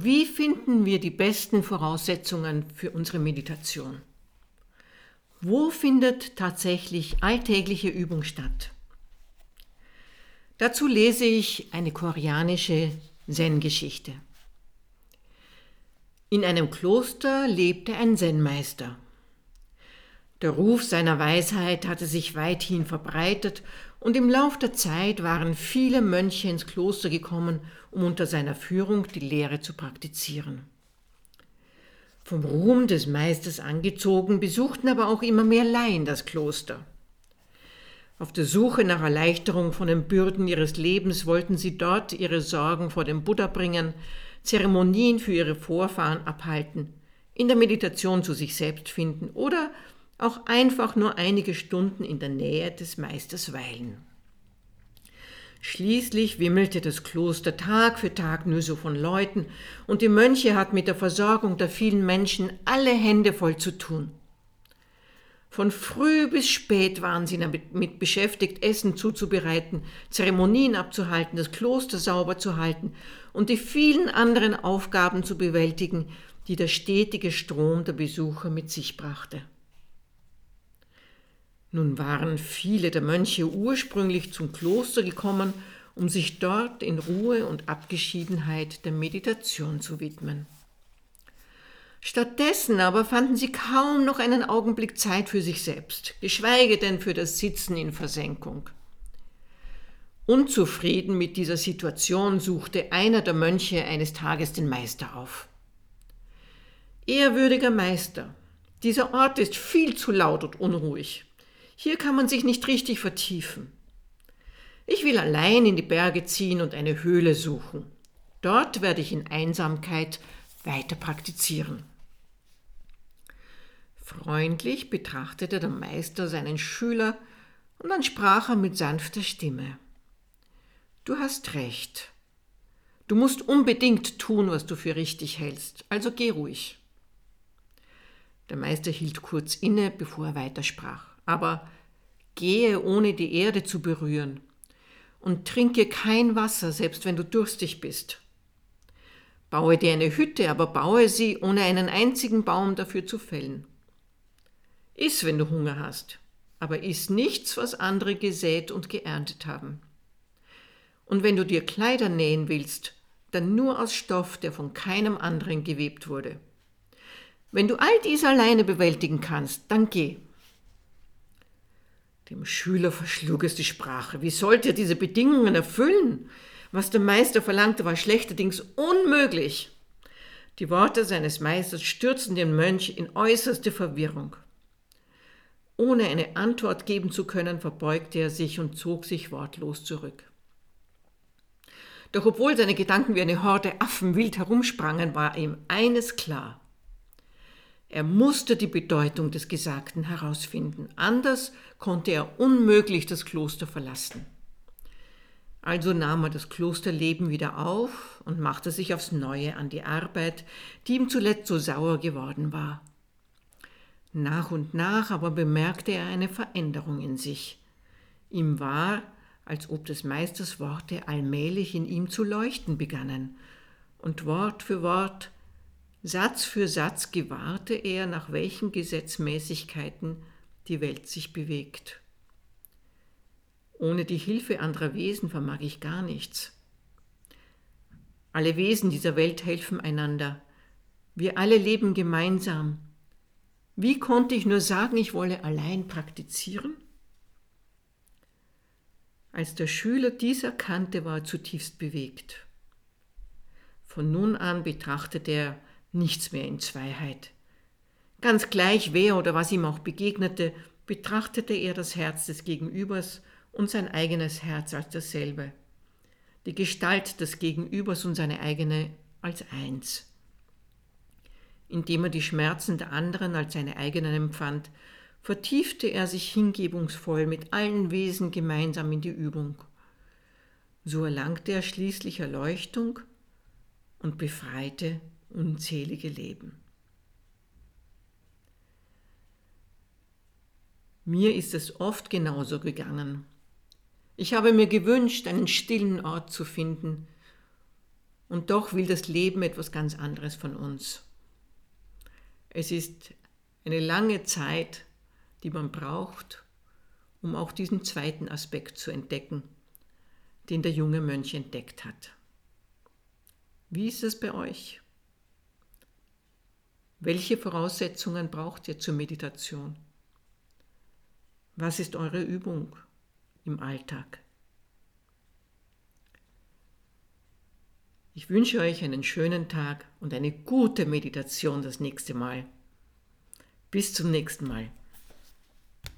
Wie finden wir die besten Voraussetzungen für unsere Meditation? Wo findet tatsächlich alltägliche Übung statt? Dazu lese ich eine koreanische Zen-Geschichte. In einem Kloster lebte ein Zen-Meister. Der Ruf seiner Weisheit hatte sich weithin verbreitet und im Lauf der Zeit waren viele Mönche ins Kloster gekommen, um unter seiner Führung die Lehre zu praktizieren. Vom Ruhm des Meisters angezogen, besuchten aber auch immer mehr Laien das Kloster. Auf der Suche nach Erleichterung von den Bürden ihres Lebens wollten sie dort ihre Sorgen vor den Buddha bringen, Zeremonien für ihre Vorfahren abhalten, in der Meditation zu sich selbst finden oder auch einfach nur einige Stunden in der Nähe des Meisters weilen. Schließlich wimmelte das Kloster Tag für Tag nur so von Leuten, und die Mönche hatten mit der Versorgung der vielen Menschen alle Hände voll zu tun. Von früh bis spät waren sie damit beschäftigt, Essen zuzubereiten, Zeremonien abzuhalten, das Kloster sauber zu halten und die vielen anderen Aufgaben zu bewältigen, die der stetige Strom der Besucher mit sich brachte. Nun waren viele der Mönche ursprünglich zum Kloster gekommen, um sich dort in Ruhe und Abgeschiedenheit der Meditation zu widmen. Stattdessen aber fanden sie kaum noch einen Augenblick Zeit für sich selbst, geschweige denn für das Sitzen in Versenkung. Unzufrieden mit dieser Situation suchte einer der Mönche eines Tages den Meister auf. Ehrwürdiger Meister, dieser Ort ist viel zu laut und unruhig. Hier kann man sich nicht richtig vertiefen. Ich will allein in die Berge ziehen und eine Höhle suchen. Dort werde ich in Einsamkeit weiter praktizieren. Freundlich betrachtete der Meister seinen Schüler und dann sprach er mit sanfter Stimme. Du hast recht. Du musst unbedingt tun, was du für richtig hältst, also geh ruhig. Der Meister hielt kurz inne, bevor er weitersprach aber gehe ohne die Erde zu berühren und trinke kein Wasser, selbst wenn du durstig bist. Baue dir eine Hütte, aber baue sie, ohne einen einzigen Baum dafür zu fällen. Iss, wenn du Hunger hast, aber iss nichts, was andere gesät und geerntet haben. Und wenn du dir Kleider nähen willst, dann nur aus Stoff, der von keinem anderen gewebt wurde. Wenn du all dies alleine bewältigen kannst, dann geh. Dem Schüler verschlug es die Sprache. Wie sollte er diese Bedingungen erfüllen? Was der Meister verlangte, war schlechterdings unmöglich. Die Worte seines Meisters stürzten den Mönch in äußerste Verwirrung. Ohne eine Antwort geben zu können, verbeugte er sich und zog sich wortlos zurück. Doch obwohl seine Gedanken wie eine Horde Affen wild herumsprangen, war ihm eines klar. Er musste die Bedeutung des Gesagten herausfinden, anders konnte er unmöglich das Kloster verlassen. Also nahm er das Klosterleben wieder auf und machte sich aufs neue an die Arbeit, die ihm zuletzt so sauer geworden war. Nach und nach aber bemerkte er eine Veränderung in sich. Ihm war, als ob des Meisters Worte allmählich in ihm zu leuchten begannen, und Wort für Wort Satz für Satz gewahrte er, nach welchen Gesetzmäßigkeiten die Welt sich bewegt. Ohne die Hilfe anderer Wesen vermag ich gar nichts. Alle Wesen dieser Welt helfen einander. Wir alle leben gemeinsam. Wie konnte ich nur sagen, ich wolle allein praktizieren? Als der Schüler dies erkannte, war er zutiefst bewegt. Von nun an betrachtete er nichts mehr in Zweiheit. Ganz gleich wer oder was ihm auch begegnete, betrachtete er das Herz des Gegenübers und sein eigenes Herz als dasselbe, die Gestalt des Gegenübers und seine eigene als eins. Indem er die Schmerzen der anderen als seine eigenen empfand, vertiefte er sich hingebungsvoll mit allen Wesen gemeinsam in die Übung. So erlangte er schließlich Erleuchtung und befreite unzählige Leben. Mir ist es oft genauso gegangen. Ich habe mir gewünscht, einen stillen Ort zu finden, Und doch will das Leben etwas ganz anderes von uns. Es ist eine lange Zeit, die man braucht, um auch diesen zweiten Aspekt zu entdecken, den der junge Mönch entdeckt hat. Wie ist es bei euch? Welche Voraussetzungen braucht ihr zur Meditation? Was ist eure Übung im Alltag? Ich wünsche euch einen schönen Tag und eine gute Meditation das nächste Mal. Bis zum nächsten Mal.